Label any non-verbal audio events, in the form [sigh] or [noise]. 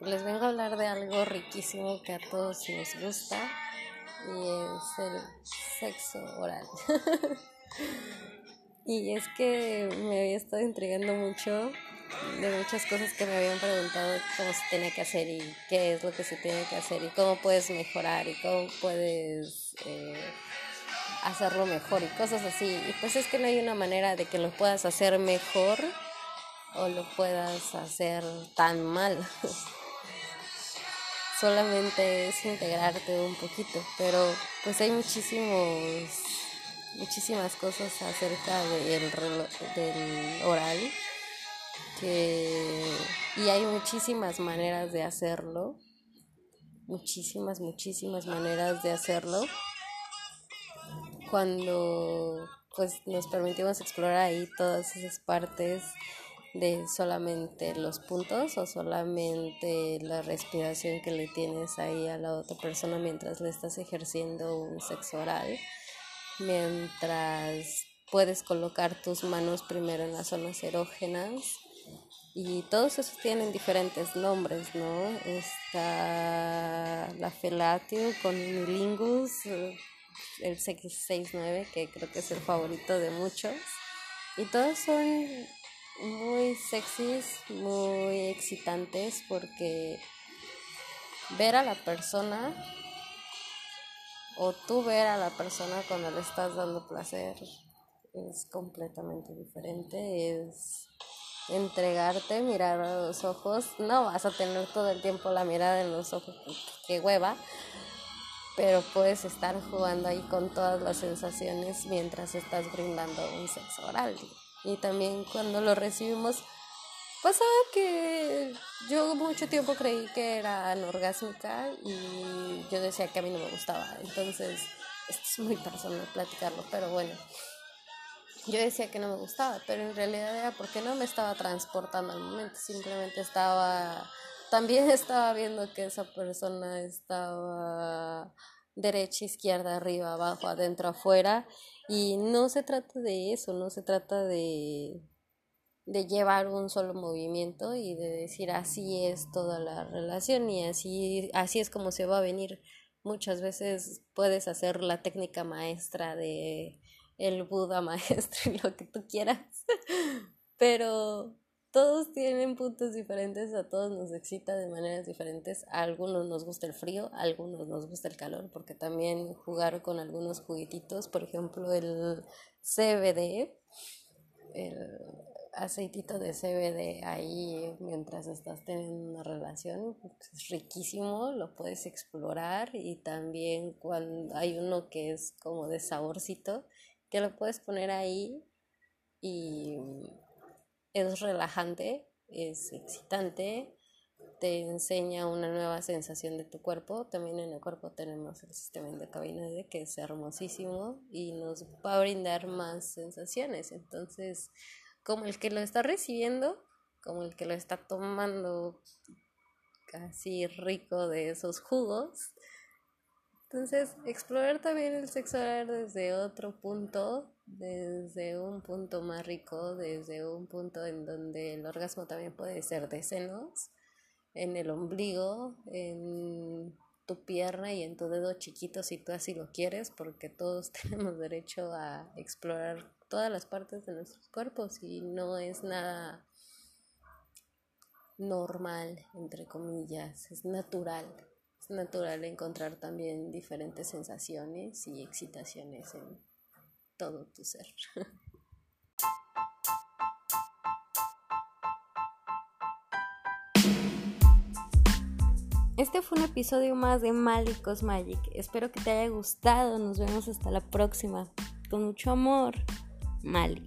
Les vengo a hablar de algo riquísimo que a todos nos gusta y es el sexo oral. [laughs] y es que me había estado intrigando mucho de muchas cosas que me habían preguntado cómo se tiene que hacer y qué es lo que se tiene que hacer y cómo puedes mejorar y cómo puedes eh, hacerlo mejor y cosas así. Y pues es que no hay una manera de que lo puedas hacer mejor o lo puedas hacer tan mal. [laughs] solamente es integrarte un poquito, pero pues hay muchísimos, muchísimas cosas acerca del, del oral que, y hay muchísimas maneras de hacerlo, muchísimas, muchísimas maneras de hacerlo. Cuando pues nos permitimos explorar ahí todas esas partes de solamente los puntos o solamente la respiración que le tienes ahí a la otra persona mientras le estás ejerciendo un sexo oral, mientras puedes colocar tus manos primero en las zonas erógenas y todos esos tienen diferentes nombres, ¿no? Está la felatio con lingus, el 669 que creo que es el favorito de muchos y todos son muy sexys, muy excitantes porque ver a la persona o tú ver a la persona cuando le estás dando placer es completamente diferente, es entregarte, mirar a los ojos, no vas a tener todo el tiempo la mirada en los ojos, que hueva, pero puedes estar jugando ahí con todas las sensaciones mientras estás brindando un sexo oral y también cuando lo recibimos pasaba que yo mucho tiempo creí que era anorgásmica y yo decía que a mí no me gustaba. Entonces, esto es muy personal platicarlo, pero bueno. Yo decía que no me gustaba, pero en realidad era porque no me estaba transportando al momento, simplemente estaba también [laughs] estaba viendo que esa persona estaba derecha, izquierda, arriba, abajo, adentro, afuera. Y no se trata de eso, no se trata de, de llevar un solo movimiento y de decir así es toda la relación y así, así es como se va a venir. Muchas veces puedes hacer la técnica maestra de el Buda [laughs] maestro y lo que tú quieras, pero todos tienen puntos diferentes, a todos nos excita de maneras diferentes, a algunos nos gusta el frío, a algunos nos gusta el calor, porque también jugar con algunos juguetitos, por ejemplo el CBD, el aceitito de CBD ahí mientras estás teniendo una relación, es riquísimo, lo puedes explorar y también cuando hay uno que es como de saborcito, que lo puedes poner ahí y es relajante, es excitante, te enseña una nueva sensación de tu cuerpo. También en el cuerpo tenemos el sistema endocannabinoide que es hermosísimo y nos va a brindar más sensaciones. Entonces, como el que lo está recibiendo, como el que lo está tomando casi rico de esos jugos. Entonces, explorar también el sexo oral desde otro punto desde un punto más rico, desde un punto en donde el orgasmo también puede ser de senos, en el ombligo, en tu pierna y en tu dedo chiquito si tú así lo quieres, porque todos [laughs] tenemos derecho a explorar todas las partes de nuestros cuerpos y no es nada normal, entre comillas, es natural. Natural encontrar también diferentes sensaciones y excitaciones en todo tu ser. [laughs] Este fue un episodio más de Malicos Magic. Espero que te haya gustado. Nos vemos hasta la próxima. Con mucho amor, Mali.